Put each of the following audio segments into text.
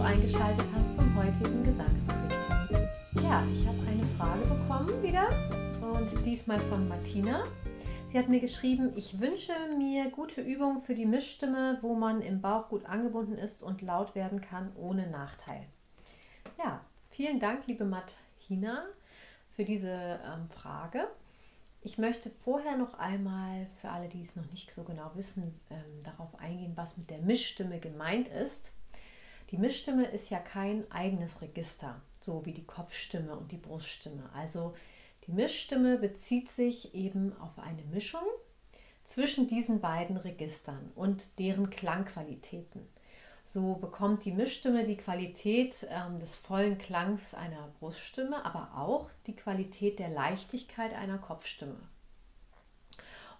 du eingeschaltet hast zum heutigen Gesangsbriefing. Ja, ich habe eine Frage bekommen wieder und diesmal von Martina. Sie hat mir geschrieben, ich wünsche mir gute Übungen für die Mischstimme, wo man im Bauch gut angebunden ist und laut werden kann ohne Nachteil. Ja, vielen Dank, liebe Martina, für diese ähm, Frage. Ich möchte vorher noch einmal für alle, die es noch nicht so genau wissen, ähm, darauf eingehen, was mit der Mischstimme gemeint ist. Die Mischstimme ist ja kein eigenes Register, so wie die Kopfstimme und die Bruststimme. Also die Mischstimme bezieht sich eben auf eine Mischung zwischen diesen beiden Registern und deren Klangqualitäten. So bekommt die Mischstimme die Qualität ähm, des vollen Klangs einer Bruststimme, aber auch die Qualität der Leichtigkeit einer Kopfstimme.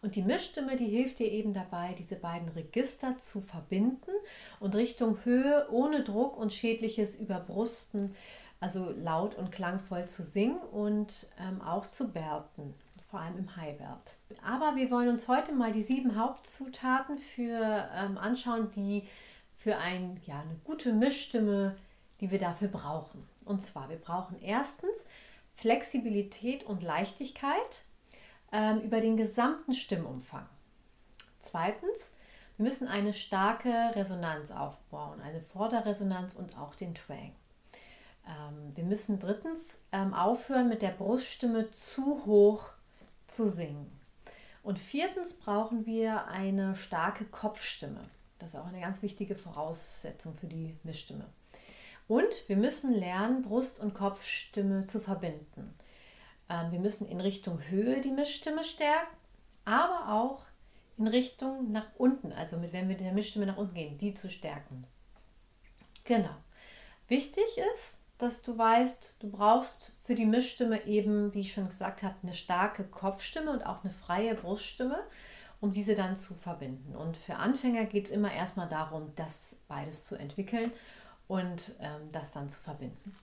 Und die Mischstimme, die hilft dir eben dabei, diese beiden Register zu verbinden und Richtung Höhe ohne Druck und schädliches Überbrusten also laut und klangvoll zu singen und ähm, auch zu berten, vor allem im Highbert. Aber wir wollen uns heute mal die sieben Hauptzutaten für ähm, anschauen, die für ein, ja, eine gute Mischstimme, die wir dafür brauchen. Und zwar, wir brauchen erstens Flexibilität und Leichtigkeit ähm, über den gesamten Stimmumfang. Zweitens, wir müssen eine starke Resonanz aufbauen, eine Vorderresonanz und auch den Twang. Ähm, wir müssen drittens ähm, aufhören, mit der Bruststimme zu hoch zu singen. Und viertens brauchen wir eine starke Kopfstimme. Das ist auch eine ganz wichtige Voraussetzung für die Mischstimme. Und wir müssen lernen, Brust- und Kopfstimme zu verbinden. Ähm, wir müssen in Richtung Höhe die Mischstimme stärken, aber auch in Richtung nach unten, also mit, wenn wir mit der Mischstimme nach unten gehen, die zu stärken. Genau. Wichtig ist, dass du weißt, du brauchst für die Mischstimme eben, wie ich schon gesagt habe, eine starke Kopfstimme und auch eine freie Bruststimme, um diese dann zu verbinden. Und für Anfänger geht es immer erstmal darum, das beides zu entwickeln und ähm, das dann zu verbinden.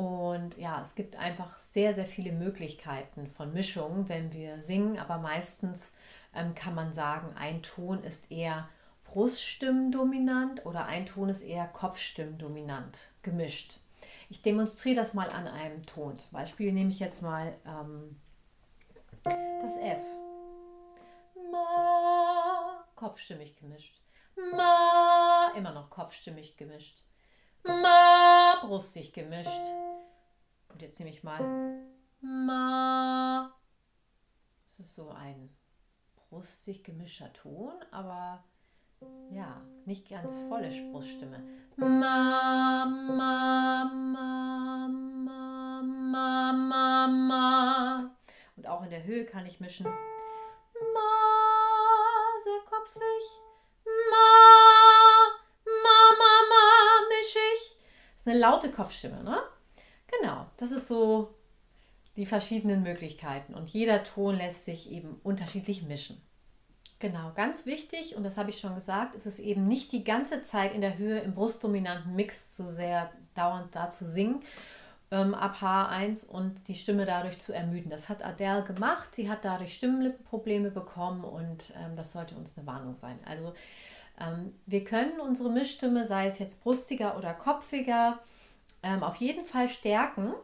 Und ja, es gibt einfach sehr, sehr viele Möglichkeiten von Mischungen, wenn wir singen, aber meistens ähm, kann man sagen, ein Ton ist eher Bruststimmendominant oder ein Ton ist eher Kopfstimmendominant gemischt. Ich demonstriere das mal an einem Ton. Zum Beispiel nehme ich jetzt mal ähm, das F. Ma, kopfstimmig gemischt. Ma, immer noch kopfstimmig gemischt. Ma, brustig gemischt. Und jetzt nehme ich mal Ma. Das ist so ein brustig gemischter Ton, aber ja, nicht ganz volle Bruststimme. Ma, ma, ma, ma, ma, ma, ma. Und auch in der Höhe kann ich mischen. Ma, sehr kopfig. Ma, ma, ma, ma, mischig. Das ist eine laute Kopfstimme, ne? Das ist so die verschiedenen Möglichkeiten. Und jeder Ton lässt sich eben unterschiedlich mischen. Genau, ganz wichtig, und das habe ich schon gesagt, ist es eben nicht die ganze Zeit in der Höhe im brustdominanten Mix zu sehr dauernd da zu singen ähm, ab H1 und die Stimme dadurch zu ermüden. Das hat Adele gemacht, sie hat dadurch Stimmenlippenprobleme bekommen und ähm, das sollte uns eine Warnung sein. Also ähm, wir können unsere Mischstimme, sei es jetzt brustiger oder kopfiger, ähm, auf jeden Fall stärken.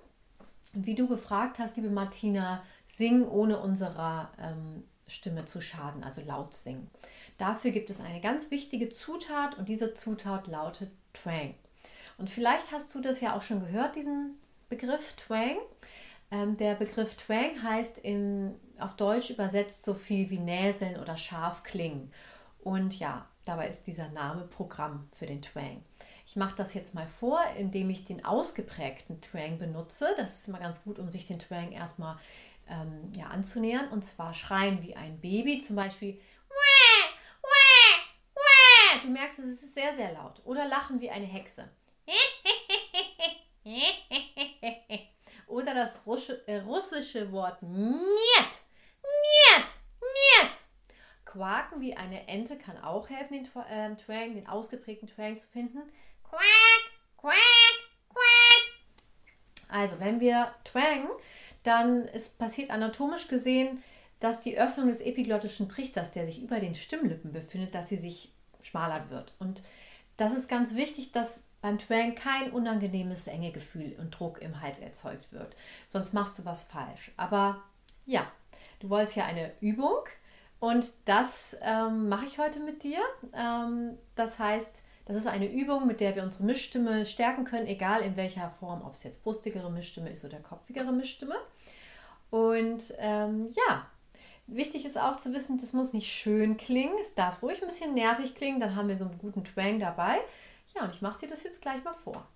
Und wie du gefragt hast, liebe Martina, singen ohne unserer ähm, Stimme zu schaden, also laut singen. Dafür gibt es eine ganz wichtige Zutat und diese Zutat lautet Twang. Und vielleicht hast du das ja auch schon gehört, diesen Begriff Twang. Ähm, der Begriff Twang heißt in, auf Deutsch übersetzt so viel wie Näseln oder scharf klingen. Und ja, dabei ist dieser Name Programm für den Twang. Ich mache das jetzt mal vor, indem ich den ausgeprägten Twang benutze. Das ist immer ganz gut, um sich den Twang erstmal ähm, ja, anzunähern. Und zwar schreien wie ein Baby, zum Beispiel. Du merkst, es ist sehr, sehr laut. Oder lachen wie eine Hexe. Oder das äh, russische Wort Niet. Niet. Niet. Quaken wie eine Ente kann auch helfen, den ähm, Twang, den ausgeprägten Twang zu finden. Quack, quack, quack. Also, wenn wir Twang dann ist passiert anatomisch gesehen, dass die Öffnung des epiglottischen Trichters, der sich über den Stimmlippen befindet, dass sie sich schmaler wird. Und das ist ganz wichtig, dass beim Twang kein unangenehmes enge Gefühl und Druck im Hals erzeugt wird. Sonst machst du was falsch. Aber ja, du wolltest ja eine Übung und das ähm, mache ich heute mit dir. Ähm, das heißt, das ist eine Übung, mit der wir unsere Mischstimme stärken können, egal in welcher Form, ob es jetzt brustigere Mischstimme ist oder kopfigere Mischstimme. Und ähm, ja, wichtig ist auch zu wissen, das muss nicht schön klingen, es darf ruhig ein bisschen nervig klingen, dann haben wir so einen guten Twang dabei. Ja, und ich mache dir das jetzt gleich mal vor.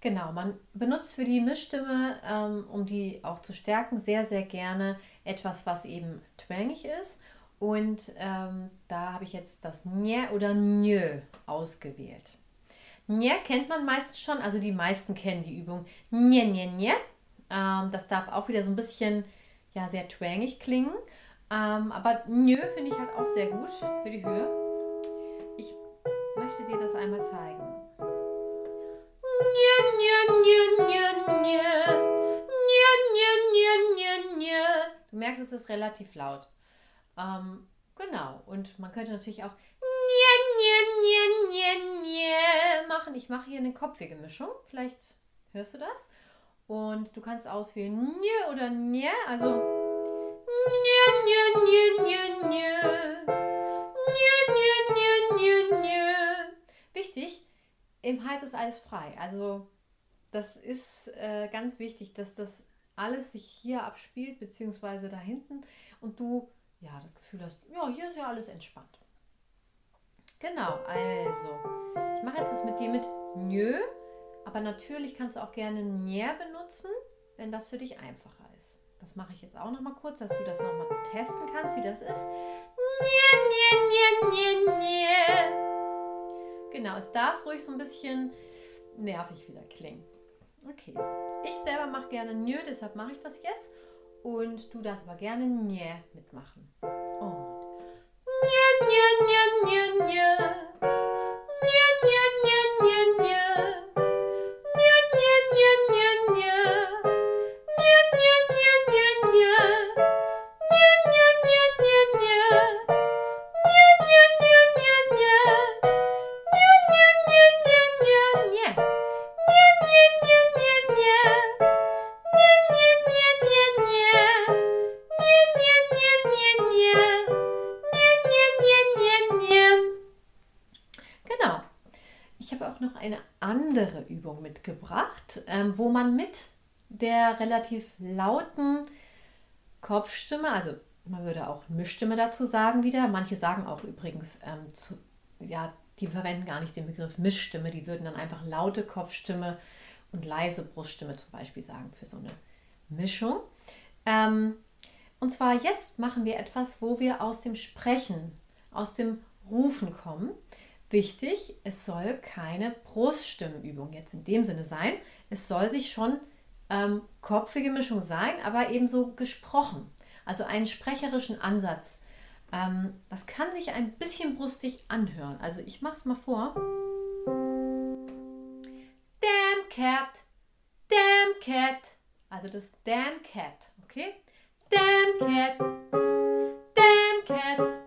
Genau, man benutzt für die Mischstimme, ähm, um die auch zu stärken, sehr, sehr gerne etwas, was eben twangig ist. Und ähm, da habe ich jetzt das Nje oder Njö ausgewählt. Nje kennt man meistens schon, also die meisten kennen die Übung Nje, Nje, Nje. Ähm, das darf auch wieder so ein bisschen ja, sehr twangig klingen. Ähm, aber Njö finde ich halt auch sehr gut für die Höhe. Ich möchte dir das einmal zeigen. Du merkst, es ist relativ laut. Ähm, genau. Und man könnte natürlich auch machen. Ich mache hier eine kopfige Mischung. Vielleicht hörst du das. Und du kannst auswählen oder Nje, also Wichtig, im Hals ist alles frei. Also das ist äh, ganz wichtig, dass das alles sich hier abspielt, beziehungsweise da hinten und du ja das Gefühl hast, ja, hier ist ja alles entspannt. Genau, also, ich mache jetzt das mit dir mit Nö, aber natürlich kannst du auch gerne Njer benutzen, wenn das für dich einfacher ist. Das mache ich jetzt auch noch mal kurz, dass du das noch mal testen kannst, wie das ist. Genau, es darf ruhig so ein bisschen nervig wieder klingen. Okay, ich selber mache gerne Nö, deshalb mache ich das jetzt. Und du darfst aber gerne Nje mitmachen. Und Nje, Nje, Übung mitgebracht, ähm, wo man mit der relativ lauten Kopfstimme, also man würde auch Mischstimme dazu sagen wieder. Manche sagen auch übrigens, ähm, zu, ja, die verwenden gar nicht den Begriff Mischstimme, die würden dann einfach laute Kopfstimme und leise Bruststimme zum Beispiel sagen für so eine Mischung. Ähm, und zwar jetzt machen wir etwas, wo wir aus dem Sprechen, aus dem Rufen kommen. Wichtig, es soll keine Bruststimmenübung jetzt in dem Sinne sein. Es soll sich schon ähm, kopfige Mischung sein, aber eben so gesprochen. Also einen sprecherischen Ansatz. Ähm, das kann sich ein bisschen brustig anhören. Also ich mache es mal vor. Damn cat, damn cat. Also das damn cat, okay? Damn cat, damn cat.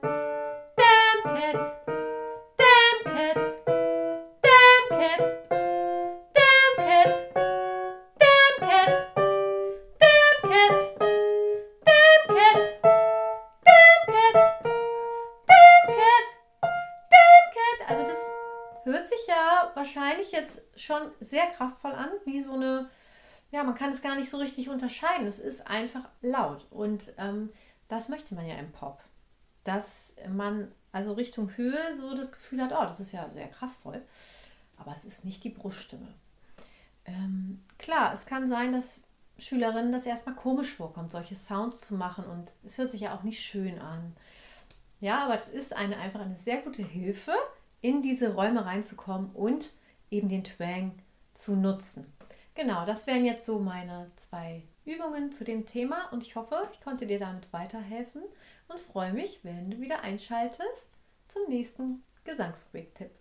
Schon sehr kraftvoll an, wie so eine, ja, man kann es gar nicht so richtig unterscheiden. Es ist einfach laut und ähm, das möchte man ja im Pop. Dass man also Richtung Höhe so das Gefühl hat, oh, das ist ja sehr kraftvoll, aber es ist nicht die Bruststimme. Ähm, klar, es kann sein, dass Schülerinnen das erstmal komisch vorkommt, solche Sounds zu machen und es hört sich ja auch nicht schön an. Ja, aber es ist eine, einfach eine sehr gute Hilfe, in diese Räume reinzukommen und eben den Twang zu nutzen. Genau, das wären jetzt so meine zwei Übungen zu dem Thema und ich hoffe, ich konnte dir damit weiterhelfen und freue mich, wenn du wieder einschaltest zum nächsten Gesangsquick-Tipp.